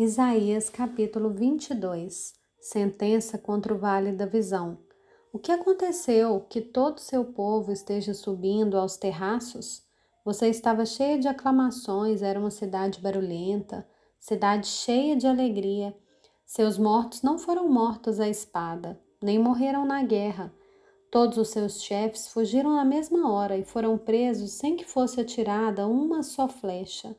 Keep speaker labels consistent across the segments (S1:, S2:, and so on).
S1: Isaías capítulo 22 Sentença contra o vale da visão. O que aconteceu que todo seu povo esteja subindo aos terraços? Você estava cheia de aclamações, era uma cidade barulhenta, cidade cheia de alegria. Seus mortos não foram mortos à espada, nem morreram na guerra. Todos os seus chefes fugiram na mesma hora e foram presos sem que fosse atirada uma só flecha.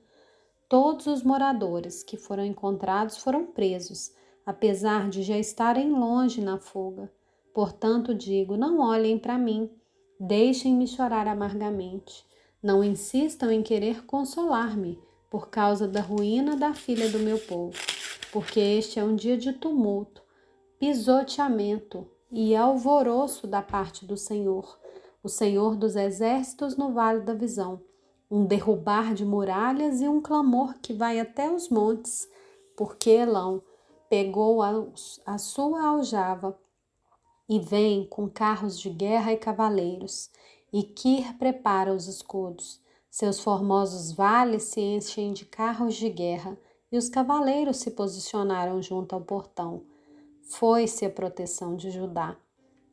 S1: Todos os moradores que foram encontrados foram presos, apesar de já estarem longe na fuga. Portanto, digo: não olhem para mim, deixem-me chorar amargamente. Não insistam em querer consolar-me por causa da ruína da filha do meu povo, porque este é um dia de tumulto, pisoteamento e alvoroço da parte do Senhor, o Senhor dos exércitos no vale da visão um derrubar de muralhas e um clamor que vai até os montes, porque Elão pegou a, a sua aljava e vem com carros de guerra e cavaleiros, e Kir prepara os escudos. Seus formosos vales se enchem de carros de guerra, e os cavaleiros se posicionaram junto ao portão. Foi-se a proteção de Judá.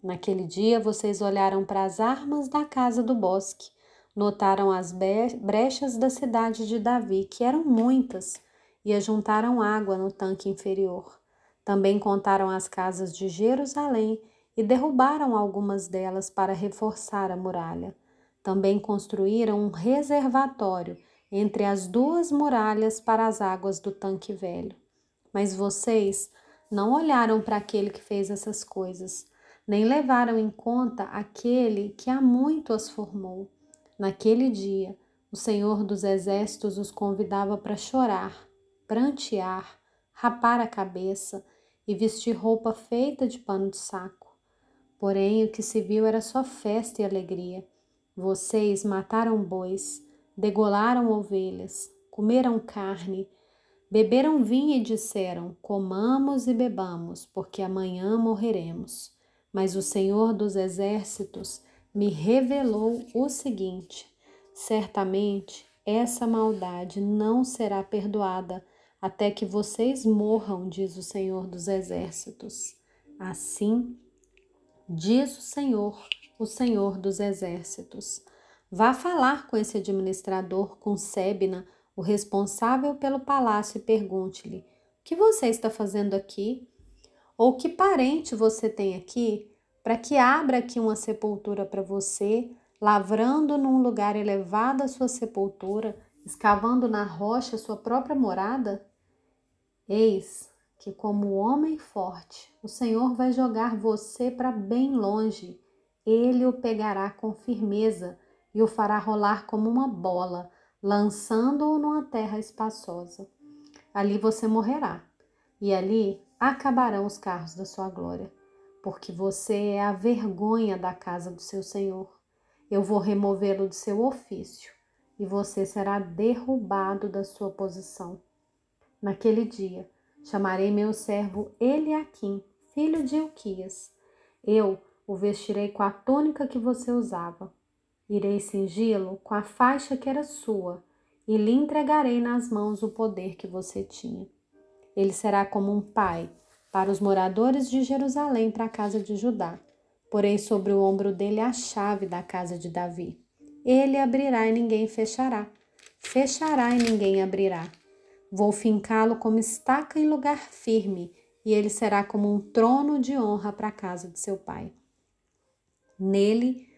S1: Naquele dia vocês olharam para as armas da casa do bosque Notaram as brechas da cidade de Davi, que eram muitas, e ajuntaram água no tanque inferior. Também contaram as casas de Jerusalém e derrubaram algumas delas para reforçar a muralha. Também construíram um reservatório entre as duas muralhas para as águas do tanque velho. Mas vocês não olharam para aquele que fez essas coisas, nem levaram em conta aquele que há muito as formou. Naquele dia, o Senhor dos Exércitos os convidava para chorar, prantear, rapar a cabeça e vestir roupa feita de pano de saco. Porém, o que se viu era só festa e alegria. Vocês mataram bois, degolaram ovelhas, comeram carne, beberam vinho e disseram: Comamos e bebamos, porque amanhã morreremos. Mas o Senhor dos Exércitos me revelou o seguinte: certamente essa maldade não será perdoada até que vocês morram, diz o Senhor dos Exércitos. Assim, diz o Senhor, o Senhor dos Exércitos. Vá falar com esse administrador, com Sebna, o responsável pelo palácio, e pergunte-lhe: o que você está fazendo aqui? Ou que parente você tem aqui? Para que abra aqui uma sepultura para você, lavrando num lugar elevado a sua sepultura, escavando na rocha sua própria morada? Eis que, como homem forte, o Senhor vai jogar você para bem longe. Ele o pegará com firmeza e o fará rolar como uma bola, lançando-o numa terra espaçosa. Ali você morrerá, e ali acabarão os carros da sua glória porque você é a vergonha da casa do seu Senhor. Eu vou removê-lo do seu ofício e você será derrubado da sua posição. Naquele dia, chamarei meu servo Eliaquim, filho de Ilquias. Eu o vestirei com a túnica que você usava. Irei cingi-lo com a faixa que era sua e lhe entregarei nas mãos o poder que você tinha. Ele será como um pai para os moradores de Jerusalém para a casa de Judá. Porém, sobre o ombro dele a chave da casa de Davi. Ele abrirá e ninguém fechará. Fechará e ninguém abrirá. Vou fincá-lo como estaca em lugar firme, e ele será como um trono de honra para a casa de seu pai. Nele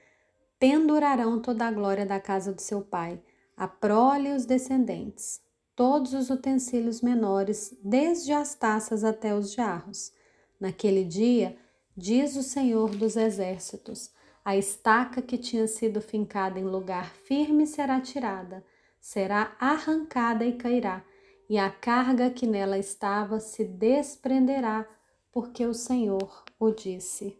S1: pendurarão toda a glória da casa do seu pai, a prole e os descendentes todos os utensílios menores, desde as taças até os jarros. Naquele dia, diz o Senhor dos Exércitos, a estaca que tinha sido fincada em lugar firme será tirada, será arrancada e cairá, e a carga que nela estava se desprenderá, porque o Senhor o disse.